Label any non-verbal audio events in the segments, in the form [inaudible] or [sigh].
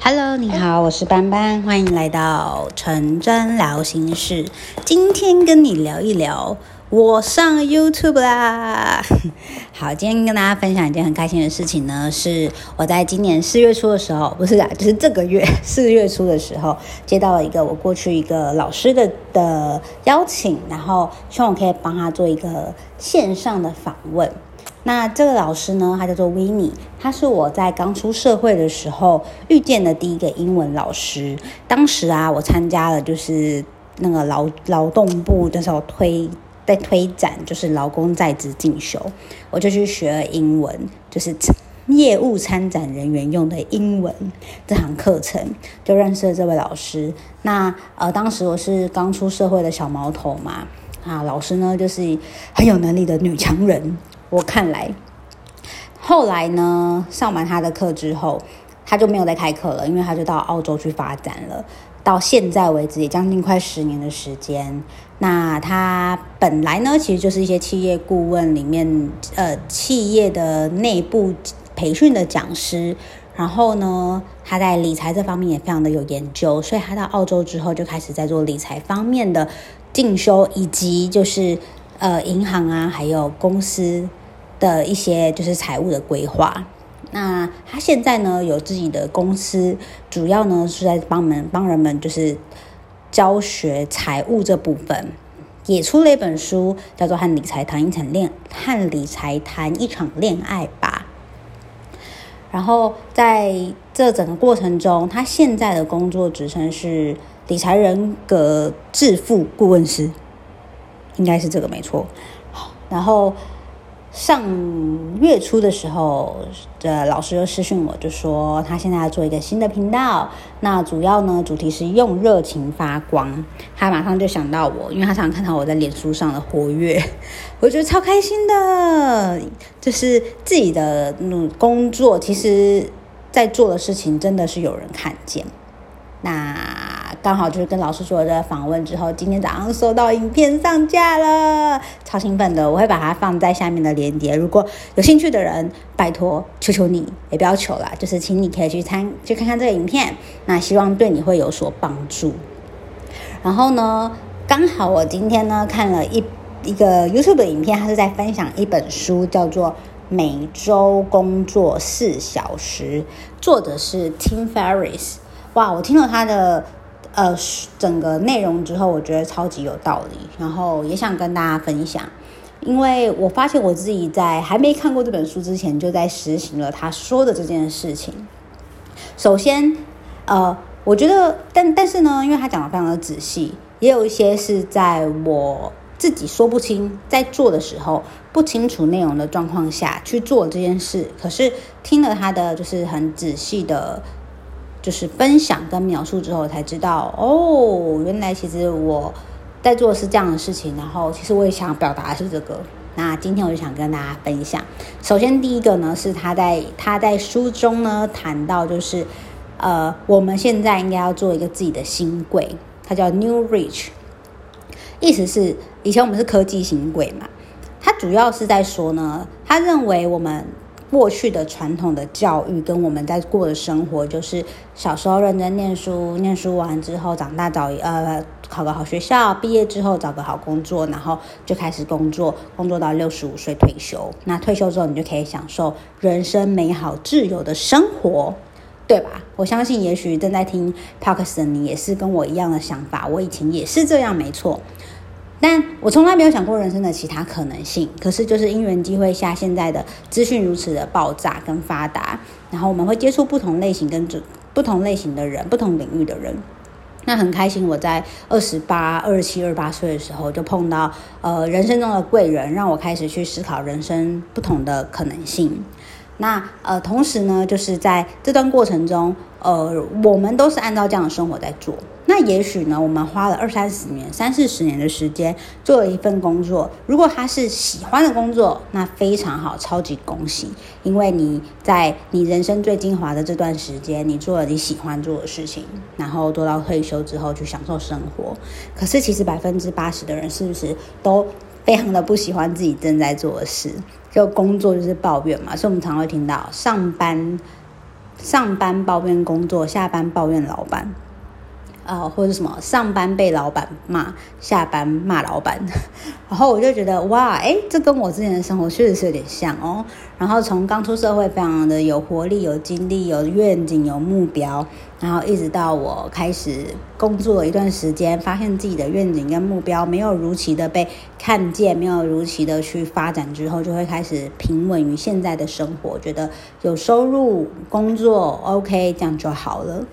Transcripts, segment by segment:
Hello，你好，我是班班，欢迎来到纯真聊心事。今天跟你聊一聊，我上 YouTube 啦。[laughs] 好，今天跟大家分享一件很开心的事情呢，是我在今年四月初的时候，不是啊，就是这个月四月初的时候，接到了一个我过去一个老师的的邀请，然后希望我可以帮他做一个线上的访问。那这个老师呢，他叫做 Winnie，他是我在刚出社会的时候遇见的第一个英文老师。当时啊，我参加了就是那个劳劳动部的时候推在推展，就是劳工在职进修，我就去学了英文，就是业务参展人员用的英文这堂课程，就认识了这位老师。那呃，当时我是刚出社会的小毛头嘛，啊，老师呢就是很有能力的女强人。我看来，后来呢，上完他的课之后，他就没有再开课了，因为他就到澳洲去发展了。到现在为止，也将近快十年的时间。那他本来呢，其实就是一些企业顾问里面，呃，企业的内部培训的讲师。然后呢，他在理财这方面也非常的有研究，所以他到澳洲之后就开始在做理财方面的进修，以及就是呃，银行啊，还有公司。的一些就是财务的规划，那他现在呢有自己的公司，主要呢是在帮们帮人们就是教学财务这部分，也出了一本书，叫做《和理财谈一场恋和理财谈一场恋爱吧》。然后在这整个过程中，他现在的工作职称是理财人格致富顾问师，应该是这个没错。好，然后。上月初的时候，这老师又私讯我，就说他现在要做一个新的频道，那主要呢主题是用热情发光。他马上就想到我，因为他常常看到我在脸书上的活跃，[laughs] 我觉得超开心的。就是自己的嗯工作，其实在做的事情真的是有人看见。那。刚好就是跟老师做的访问之后，今天早上收到影片上架了，超兴奋的！我会把它放在下面的链接，如果有兴趣的人，拜托求求你，也不要求啦，就是请你可以去参去看看这个影片，那希望对你会有所帮助。然后呢，刚好我今天呢看了一一个 YouTube 的影片，它是在分享一本书，叫做《每周工作四小时》，作者是 Tim Ferriss。哇，我听了他的。呃，整个内容之后，我觉得超级有道理，然后也想跟大家分享，因为我发现我自己在还没看过这本书之前，就在实行了他说的这件事情。首先，呃，我觉得，但但是呢，因为他讲的非常的仔细，也有一些是在我自己说不清，在做的时候不清楚内容的状况下去做这件事，可是听了他的就是很仔细的。就是分享跟描述之后，才知道哦，原来其实我在做是这样的事情。然后，其实我也想表达的是这个。那今天我就想跟大家分享。首先，第一个呢是他在他在书中呢谈到，就是呃，我们现在应该要做一个自己的新贵，它叫 New Rich，意思是以前我们是科技新贵嘛。他主要是在说呢，他认为我们。过去的传统的教育跟我们在过的生活，就是小时候认真念书，念书完之后长大找呃考个好学校，毕业之后找个好工作，然后就开始工作，工作到六十五岁退休。那退休之后，你就可以享受人生美好自由的生活，对吧？我相信，也许正在听 p o d c s t 的你也是跟我一样的想法。我以前也是这样，没错。但我从来没有想过人生的其他可能性。可是，就是因缘机会下，现在的资讯如此的爆炸跟发达，然后我们会接触不同类型跟不同类型的人、不同领域的人。那很开心，我在二十八、二十七、二十八岁的时候就碰到呃人生中的贵人，让我开始去思考人生不同的可能性。那呃，同时呢，就是在这段过程中，呃，我们都是按照这样的生活在做。那也许呢，我们花了二三十年、三四十年的时间做了一份工作。如果他是喜欢的工作，那非常好，超级恭喜！因为你在你人生最精华的这段时间，你做了你喜欢做的事情，然后做到退休之后去享受生活。可是，其实百分之八十的人是不是都非常的不喜欢自己正在做的事？就工作就是抱怨嘛，所以我们常会听到上班上班抱怨工作，下班抱怨老板。呃，或者什么上班被老板骂，下班骂老板，[laughs] 然后我就觉得哇，诶，这跟我之前的生活确实是有点像哦。然后从刚出社会，非常的有活力、有精力、有愿景、有目标，然后一直到我开始工作一段时间，发现自己的愿景跟目标没有如期的被看见，没有如期的去发展之后，就会开始平稳于现在的生活，觉得有收入、工作 OK，这样就好了。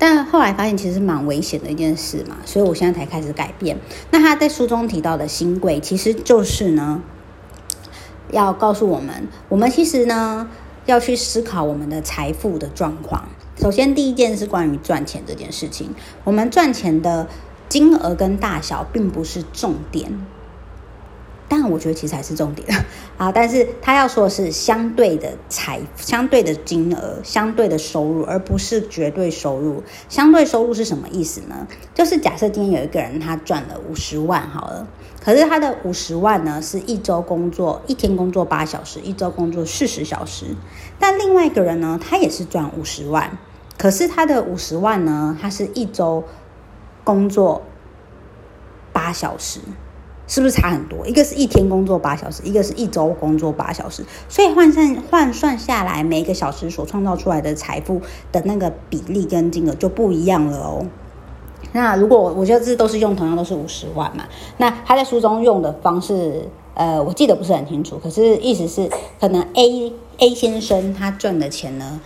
但后来发现其实蛮危险的一件事嘛，所以我现在才开始改变。那他在书中提到的新贵，其实就是呢，要告诉我们，我们其实呢要去思考我们的财富的状况。首先，第一件是关于赚钱这件事情，我们赚钱的金额跟大小并不是重点。但，我觉得其实还是重点 [laughs] 啊，但是他要说的是相对的财，相对的金额，相对的收入，而不是绝对收入。相对收入是什么意思呢？就是假设今天有一个人他赚了五十万好了，可是他的五十万呢是一周工作，一天工作八小时，一周工作四十小时。但另外一个人呢，他也是赚五十万，可是他的五十万呢，他是一周工作八小时。是不是差很多？一个是一天工作八小时，一个是一周工作八小时，所以换算换算下来，每一个小时所创造出来的财富的那个比例跟金额就不一样了哦。那如果我觉得这都是用同样都是五十万嘛，那他在书中用的方式，呃，我记得不是很清楚，可是意思是可能 A A 先生他赚的钱呢，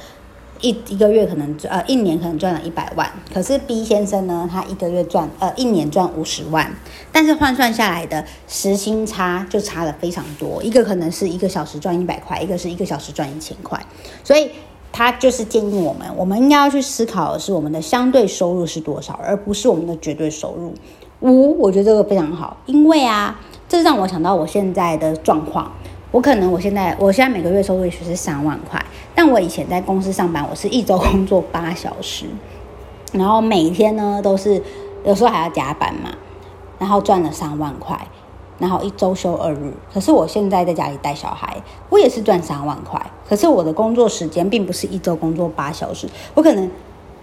一一个月可能赚呃一年可能赚了一百万，可是 B 先生呢，他一个月赚呃一年赚五十万，但是换算下来的时薪差就差了非常多，一个可能是一个小时赚一百块，一个是一个小时赚一千块，所以他就是建议我们，我们应该要去思考的是我们的相对收入是多少，而不是我们的绝对收入。五，我觉得这个非常好，因为啊，这让我想到我现在的状况。我可能我现在我现在每个月收入也许是三万块，但我以前在公司上班，我是一周工作八小时，然后每天呢都是有时候还要加班嘛，然后赚了三万块，然后一周休二日。可是我现在在家里带小孩，我也是赚三万块，可是我的工作时间并不是一周工作八小时，我可能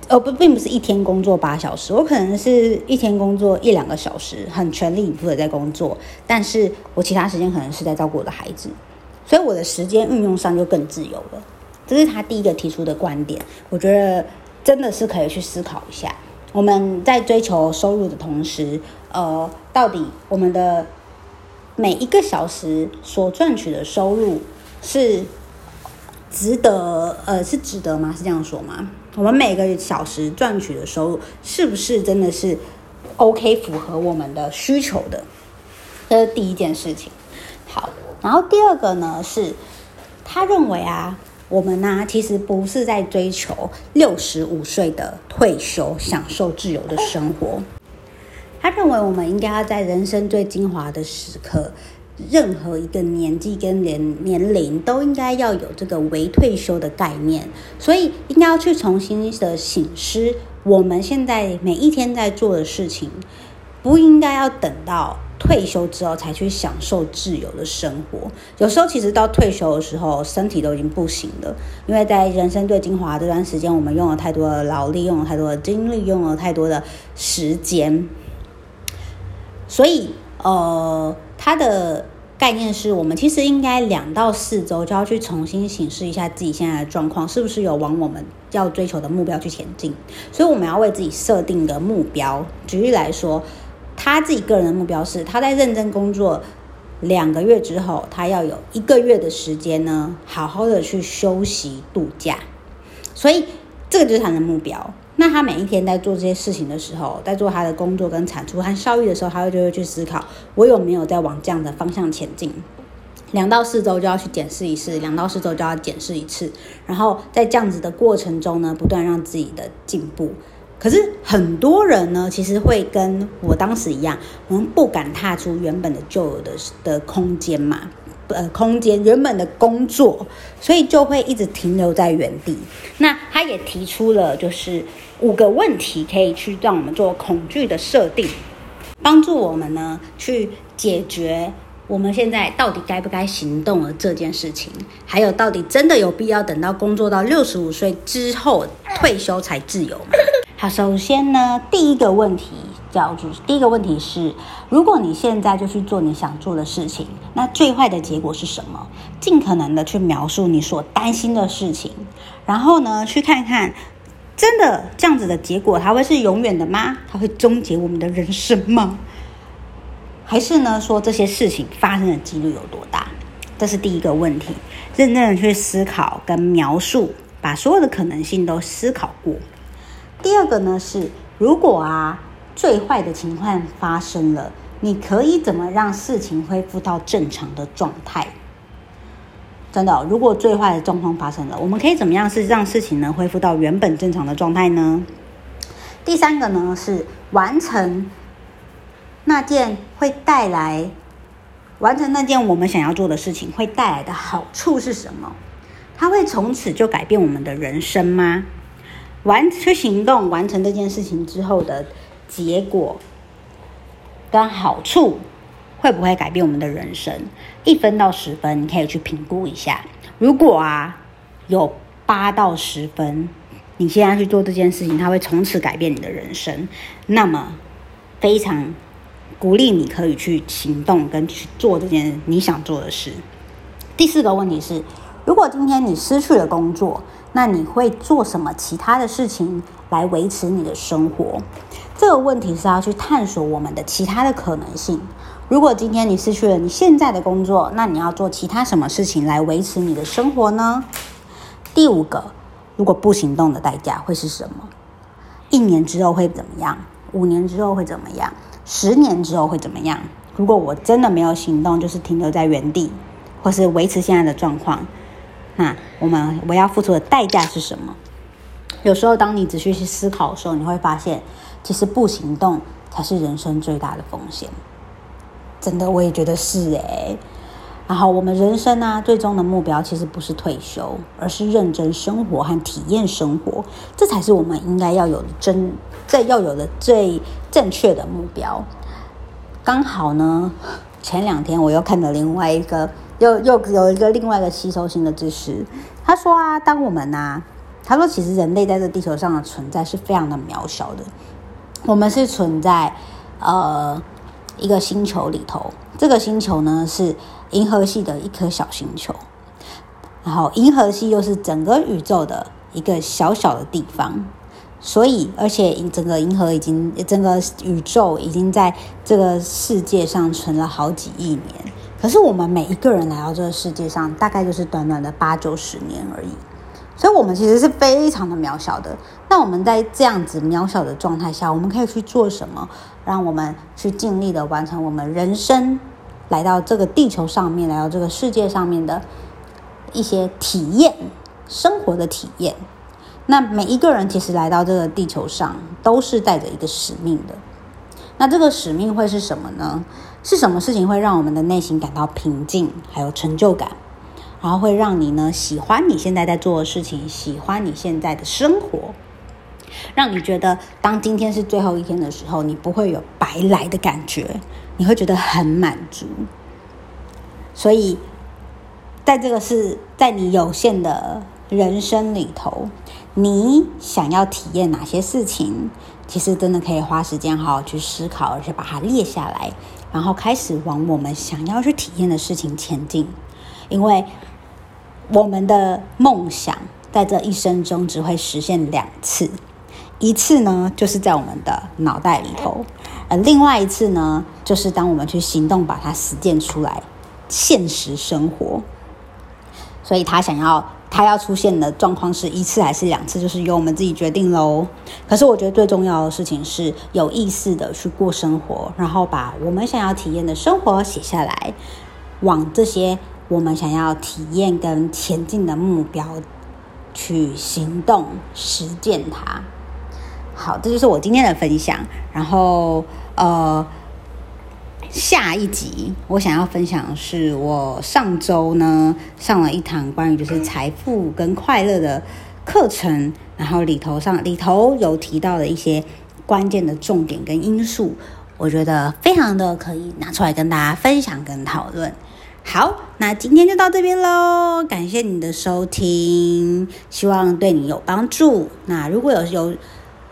呃不并不是一天工作八小时，我可能是一天工作一两个小时，很全力以赴的在工作，但是我其他时间可能是在照顾我的孩子。所以我的时间运用上就更自由了，这是他第一个提出的观点。我觉得真的是可以去思考一下，我们在追求收入的同时，呃，到底我们的每一个小时所赚取的收入是值得，呃，是值得吗？是这样说吗？我们每个小时赚取的收入是不是真的是 OK，符合我们的需求的？这是第一件事情。好。然后第二个呢是，他认为啊，我们呢、其实不是在追求六十五岁的退休，享受自由的生活。他认为我们应该要在人生最精华的时刻，任何一个年纪跟年年龄都应该要有这个微退休的概念，所以应该要去重新的醒思我们现在每一天在做的事情，不应该要等到。退休之后才去享受自由的生活，有时候其实到退休的时候，身体都已经不行了，因为在人生最精华这段时间，我们用了太多的劳力，用了太多的精力，用了太多的时间，所以呃，它的概念是我们其实应该两到四周就要去重新审视一下自己现在的状况，是不是有往我们要追求的目标去前进，所以我们要为自己设定个目标。举例来说。他自己个人的目标是，他在认真工作两个月之后，他要有一个月的时间呢，好好的去休息度假。所以这个就是他的目标。那他每一天在做这些事情的时候，在做他的工作跟产出和效益的时候，他会就会去思考，我有没有在往这样的方向前进。两到四周就要去检视一次，两到四周就要检视一次，然后在这样子的过程中呢，不断让自己的进步。可是很多人呢，其实会跟我当时一样，我们不敢踏出原本的旧有的的空间嘛，呃，空间原本的工作，所以就会一直停留在原地。那他也提出了，就是五个问题可以去让我们做恐惧的设定，帮助我们呢去解决我们现在到底该不该行动了这件事情，还有到底真的有必要等到工作到六十五岁之后退休才自由吗？[laughs] 好，首先呢，第一个问题叫做，第一个问题是，如果你现在就去做你想做的事情，那最坏的结果是什么？尽可能的去描述你所担心的事情，然后呢，去看看。真的这样子的结果，它会是永远的吗？它会终结我们的人生吗？还是呢？说这些事情发生的几率有多大？这是第一个问题。认真的去思考跟描述，把所有的可能性都思考过。第二个呢是，如果啊最坏的情况发生了，你可以怎么让事情恢复到正常的状态？真的，如果最坏的状况发生了，我们可以怎么样是让事情能恢复到原本正常的状态呢？第三个呢是完成那件会带来完成那件我们想要做的事情会带来的好处是什么？它会从此就改变我们的人生吗？完去行动完成这件事情之后的结果跟好处。会不会改变我们的人生？一分到十分，你可以去评估一下。如果啊有八到十分，你现在去做这件事情，它会从此改变你的人生。那么非常鼓励你可以去行动跟去做这件你想做的事。第四个问题是：如果今天你失去了工作，那你会做什么其他的事情来维持你的生活？这个问题是要去探索我们的其他的可能性。如果今天你失去了你现在的工作，那你要做其他什么事情来维持你的生活呢？第五个，如果不行动的代价会是什么？一年之后会怎么样？五年之后会怎么样？十年之后会怎么样？如果我真的没有行动，就是停留在原地，或是维持现在的状况，那我们我要付出的代价是什么？有时候，当你仔细去思考的时候，你会发现，其实不行动才是人生最大的风险。真的，我也觉得是诶。然后，我们人生呢、最终的目标其实不是退休，而是认真生活和体验生活，这才是我们应该要有的真，在要有的最正确的目标。刚好呢，前两天我又看了另外一个，又又有一个另外一个吸收性的知识。他说啊，当我们呐、啊，他说其实人类在这地球上的存在是非常的渺小的，我们是存在呃。一个星球里头，这个星球呢是银河系的一颗小星球，然后银河系又是整个宇宙的一个小小的地方，所以而且整个银河已经，整个宇宙已经在这个世界上存了好几亿年，可是我们每一个人来到这个世界上，大概就是短短的八九十年而已。所以，我们其实是非常的渺小的。那我们在这样子渺小的状态下，我们可以去做什么？让我们去尽力的完成我们人生来到这个地球上面，来到这个世界上面的一些体验，生活的体验。那每一个人其实来到这个地球上，都是带着一个使命的。那这个使命会是什么呢？是什么事情会让我们的内心感到平静，还有成就感？然后会让你呢喜欢你现在在做的事情，喜欢你现在的生活，让你觉得当今天是最后一天的时候，你不会有白来的感觉，你会觉得很满足。所以，在这个是在你有限的人生里头，你想要体验哪些事情？其实真的可以花时间好好去思考，而且把它列下来，然后开始往我们想要去体验的事情前进，因为。我们的梦想在这一生中只会实现两次，一次呢就是在我们的脑袋里头，而另外一次呢就是当我们去行动把它实践出来，现实生活。所以他想要他要出现的状况是一次还是两次，就是由我们自己决定喽。可是我觉得最重要的事情是有意识的去过生活，然后把我们想要体验的生活写下来，往这些。我们想要体验跟前进的目标，去行动实践它。好，这就是我今天的分享。然后，呃，下一集我想要分享的是我上周呢上了一堂关于就是财富跟快乐的课程，然后里头上里头有提到的一些关键的重点跟因素。我觉得非常的可以拿出来跟大家分享跟讨论。好，那今天就到这边喽，感谢你的收听，希望对你有帮助。那如果有有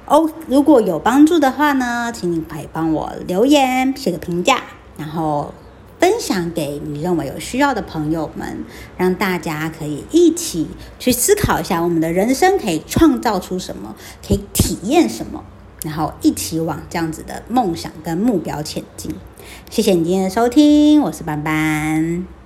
哦，如果有帮助的话呢，请你可以帮我留言，写个评价，然后分享给你认为有需要的朋友们，让大家可以一起去思考一下，我们的人生可以创造出什么，可以体验什么，然后一起往这样子的梦想跟目标前进。谢谢你今天的收听，我是班班。